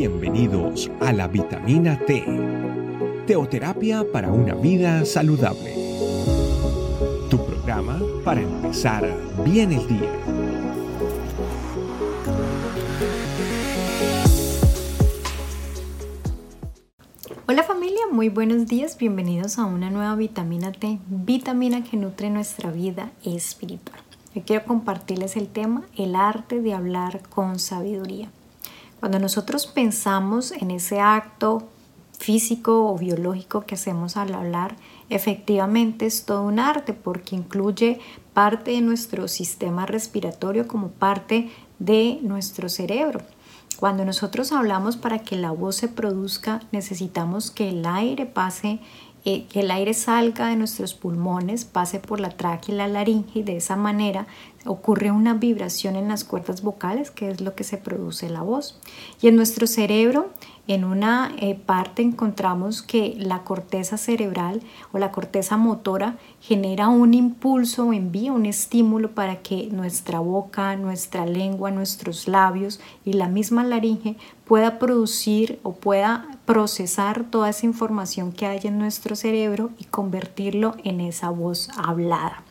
Bienvenidos a la vitamina T, teoterapia para una vida saludable. Tu programa para empezar bien el día. Hola familia, muy buenos días, bienvenidos a una nueva vitamina T, vitamina que nutre nuestra vida espiritual. Yo quiero compartirles el tema, el arte de hablar con sabiduría. Cuando nosotros pensamos en ese acto físico o biológico que hacemos al hablar, efectivamente es todo un arte porque incluye parte de nuestro sistema respiratorio como parte de nuestro cerebro. Cuando nosotros hablamos para que la voz se produzca, necesitamos que el aire pase eh, que el aire salga de nuestros pulmones, pase por la tráquea y la laringe y de esa manera ocurre una vibración en las cuerdas vocales que es lo que se produce la voz. Y en nuestro cerebro en una eh, parte encontramos que la corteza cerebral o la corteza motora genera un impulso envía un estímulo para que nuestra boca, nuestra lengua, nuestros labios y la misma laringe pueda producir o pueda procesar toda esa información que hay en nuestro cerebro y convertirlo en esa voz hablada.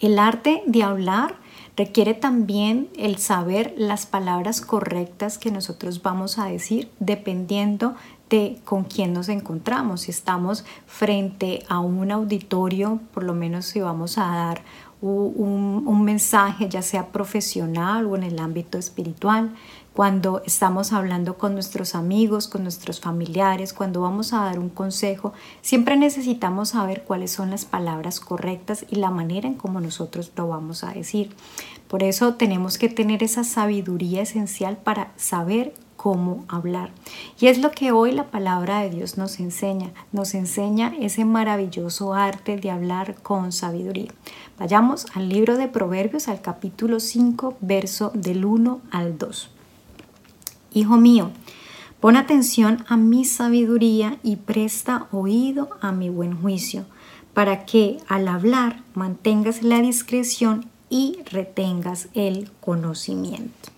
El arte de hablar Requiere también el saber las palabras correctas que nosotros vamos a decir dependiendo de con quién nos encontramos. Si estamos frente a un auditorio, por lo menos si vamos a dar un, mensaje, ya sea profesional o en el ámbito espiritual, cuando estamos hablando con nuestros amigos, con nuestros familiares, cuando vamos a dar un consejo, siempre necesitamos saber cuáles son las palabras correctas y la manera en cómo nosotros lo vamos a decir. Por eso tenemos que tener esa sabiduría esencial para saber cómo hablar. Y es lo que hoy la palabra de Dios nos enseña. Nos enseña ese maravilloso arte de hablar con sabiduría. Vayamos al libro de Proverbios, al capítulo 5, verso del 1 al 2. Hijo mío, pon atención a mi sabiduría y presta oído a mi buen juicio, para que al hablar mantengas la discreción y retengas el conocimiento.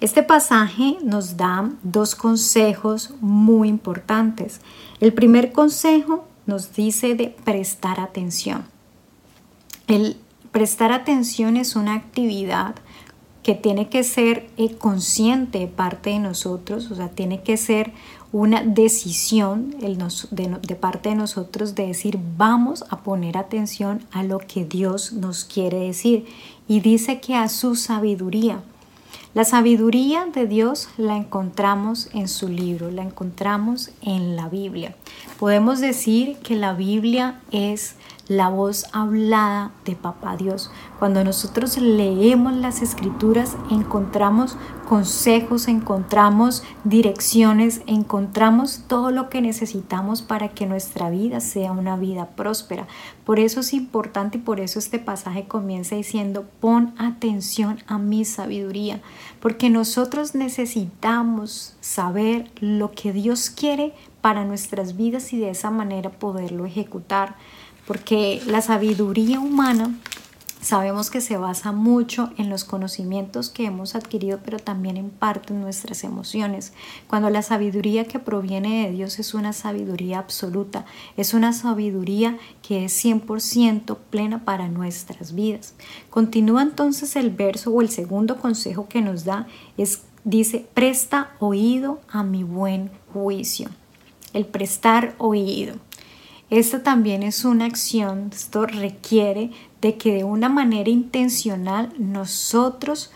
Este pasaje nos da dos consejos muy importantes. El primer consejo nos dice de prestar atención. El prestar atención es una actividad que tiene que ser eh, consciente parte de nosotros, o sea, tiene que ser una decisión de, de, parte de nosotros de decir vamos a poner atención a lo que Dios nos quiere decir. Y dice que a su sabiduría. La sabiduría de Dios la encontramos en su libro, la encontramos en la Biblia. Podemos decir que la Biblia es la voz hablada de Papá Dios. Cuando nosotros leemos las escrituras encontramos consejos, encontramos direcciones, encontramos todo lo que necesitamos para que nuestra vida sea una vida próspera. Por eso es importante y por eso este pasaje comienza diciendo, pon atención a mi sabiduría, porque nosotros necesitamos saber lo que Dios quiere para nuestras vidas y de esa manera poderlo ejecutar porque la sabiduría humana sabemos que se basa mucho en los conocimientos que hemos adquirido, pero también en parte en nuestras emociones. Cuando la sabiduría que proviene de Dios es una sabiduría absoluta, es una sabiduría que es 100% plena para nuestras vidas. Continúa entonces el verso o el segundo consejo que nos da es dice, "Presta oído a mi buen juicio." El prestar oído. Esta también es una acción, esto requiere de que de una manera intencional nosotros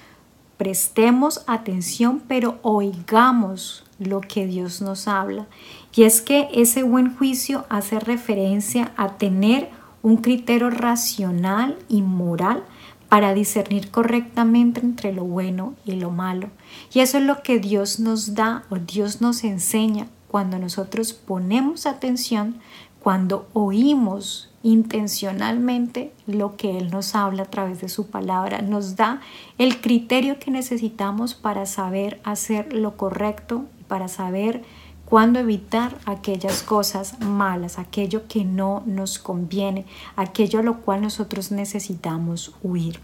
prestemos atención, pero oigamos lo que Dios nos habla. Y es que ese buen juicio hace referencia a tener un criterio racional y moral para discernir correctamente entre lo bueno y lo malo. Y eso es lo que Dios nos da o Dios nos enseña cuando nosotros ponemos atención, cuando oímos intencionalmente lo que Él nos habla a través de su palabra, nos da el criterio que necesitamos para saber hacer lo correcto, para saber cuándo evitar aquellas cosas malas, aquello que no nos conviene, aquello a lo cual nosotros necesitamos huir.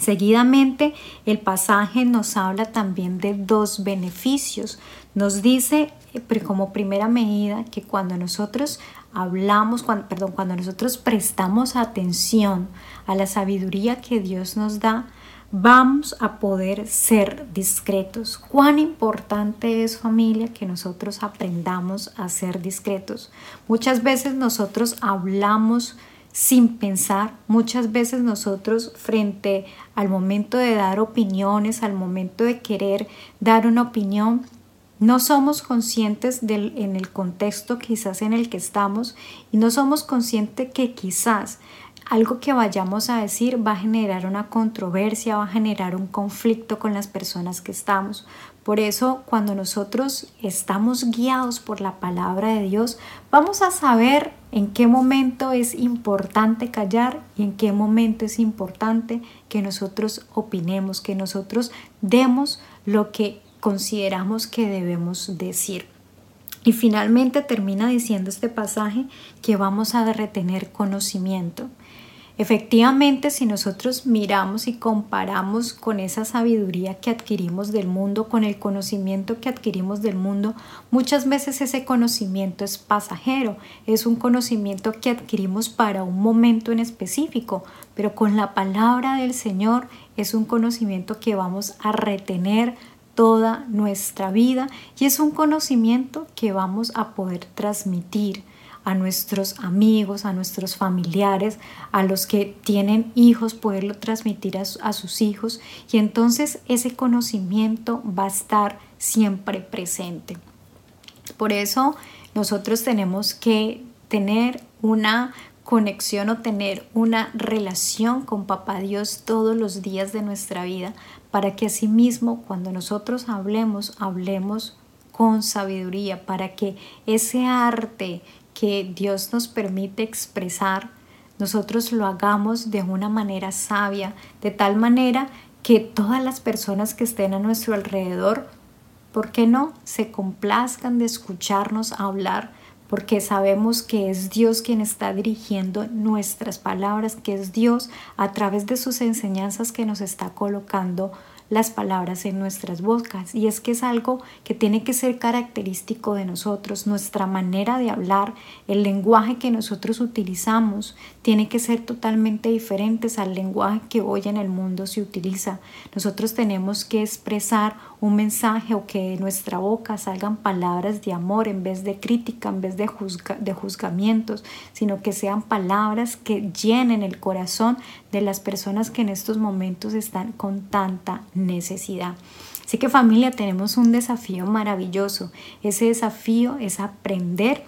Seguidamente, el pasaje nos habla también de dos beneficios. Nos dice eh, como primera medida que cuando nosotros hablamos, perdón, cuando nosotros prestamos atención a la sabiduría que Dios nos da, vamos a poder ser discretos. Cuán importante es familia que nosotros aprendamos a ser discretos. Muchas veces nosotros hablamos sin pensar. Muchas veces nosotros frente al momento de dar opiniones, al momento de querer dar una opinión, no somos conscientes del, en el contexto quizás en el que estamos y no somos conscientes que quizás algo que vayamos a decir va a generar una controversia, va a generar un conflicto con las personas que estamos. Por eso, cuando nosotros estamos guiados por la palabra de Dios, vamos a saber en qué momento es importante callar y en qué momento es importante que nosotros opinemos, que nosotros demos lo que consideramos que debemos decir. Y finalmente termina diciendo este pasaje que vamos a retener conocimiento. Efectivamente, si nosotros miramos y comparamos con esa sabiduría que adquirimos del mundo, con el conocimiento que adquirimos del mundo, muchas veces ese conocimiento es pasajero, es un conocimiento que adquirimos para un momento en específico, pero con la palabra del Señor es un conocimiento que vamos a retener toda nuestra vida y es un conocimiento que vamos a poder transmitir a nuestros amigos, a nuestros familiares, a los que tienen hijos, poderlo transmitir a, sus hijos y entonces ese conocimiento va a estar siempre presente. Por eso nosotros tenemos que tener una conexión o tener una relación con Papá Dios todos los días de nuestra vida para que asimismo cuando nosotros hablemos, hablemos con sabiduría, para que ese arte que Dios nos permite expresar, nosotros lo hagamos de una manera sabia, de tal manera que todas las personas que estén a nuestro alrededor, ¿por qué no?, se complazcan de escucharnos hablar, porque sabemos que es Dios quien está dirigiendo nuestras palabras, que es Dios a través de sus enseñanzas que nos está colocando las palabras en nuestras bocas y es que es algo que tiene que ser característico de nosotros, nuestra manera de hablar, el lenguaje que nosotros utilizamos tiene que ser totalmente diferentes al lenguaje que hoy en el mundo se utiliza. Nosotros tenemos que expresar un mensaje o que de nuestra boca salgan palabras de amor en vez de crítica, en vez de, de juzgamientos, sino que sean palabras que llenen el corazón de las personas que en estos momentos están con tanta necesidad. Así que familia, tenemos un desafío maravilloso. Ese desafío es aprender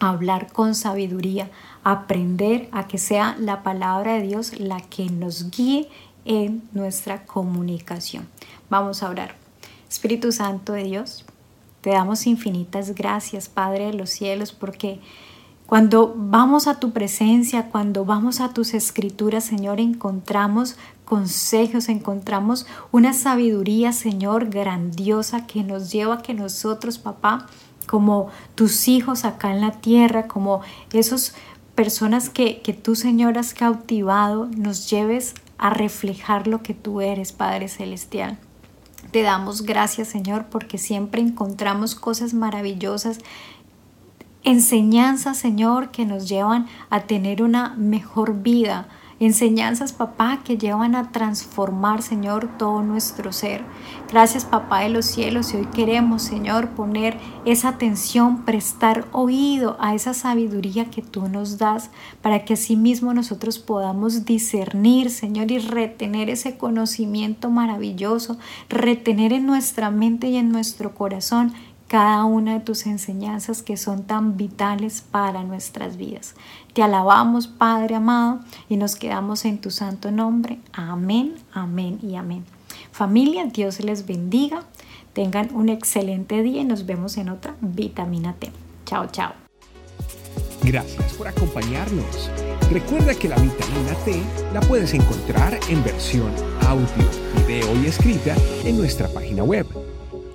a hablar con sabiduría, aprender a que sea la palabra de Dios la que nos guíe en nuestra comunicación. Vamos a orar. Espíritu Santo de Dios, te damos infinitas gracias, Padre de los cielos, porque cuando vamos a tu presencia, cuando vamos a tus escrituras, Señor, encontramos consejos, encontramos una sabiduría, Señor, grandiosa que nos lleva a que nosotros, papá, como tus hijos acá en la tierra, como esas personas que, que tú, Señor, has cautivado, nos lleves a reflejar lo que tú eres, Padre Celestial. Te damos gracias, Señor, porque siempre encontramos cosas maravillosas, enseñanzas, Señor, que nos llevan a tener una mejor vida, Enseñanzas, papá, que llevan a transformar, Señor, todo nuestro ser. Gracias, papá de los cielos. Y hoy queremos, Señor, poner esa atención, prestar oído a esa sabiduría que tú nos das, para que asimismo nosotros podamos discernir, Señor, y retener ese conocimiento maravilloso, retener en nuestra mente y en nuestro corazón cada una de tus enseñanzas que son tan vitales para nuestras vidas. Te alabamos, Padre amado, y nos quedamos en tu santo nombre. Amén, amén y amén. Familia, Dios les bendiga. Tengan un excelente día y nos vemos en otra vitamina T. Chao, chao. Gracias por acompañarnos. Recuerda que la vitamina T la puedes encontrar en versión audio, video y escrita en nuestra página web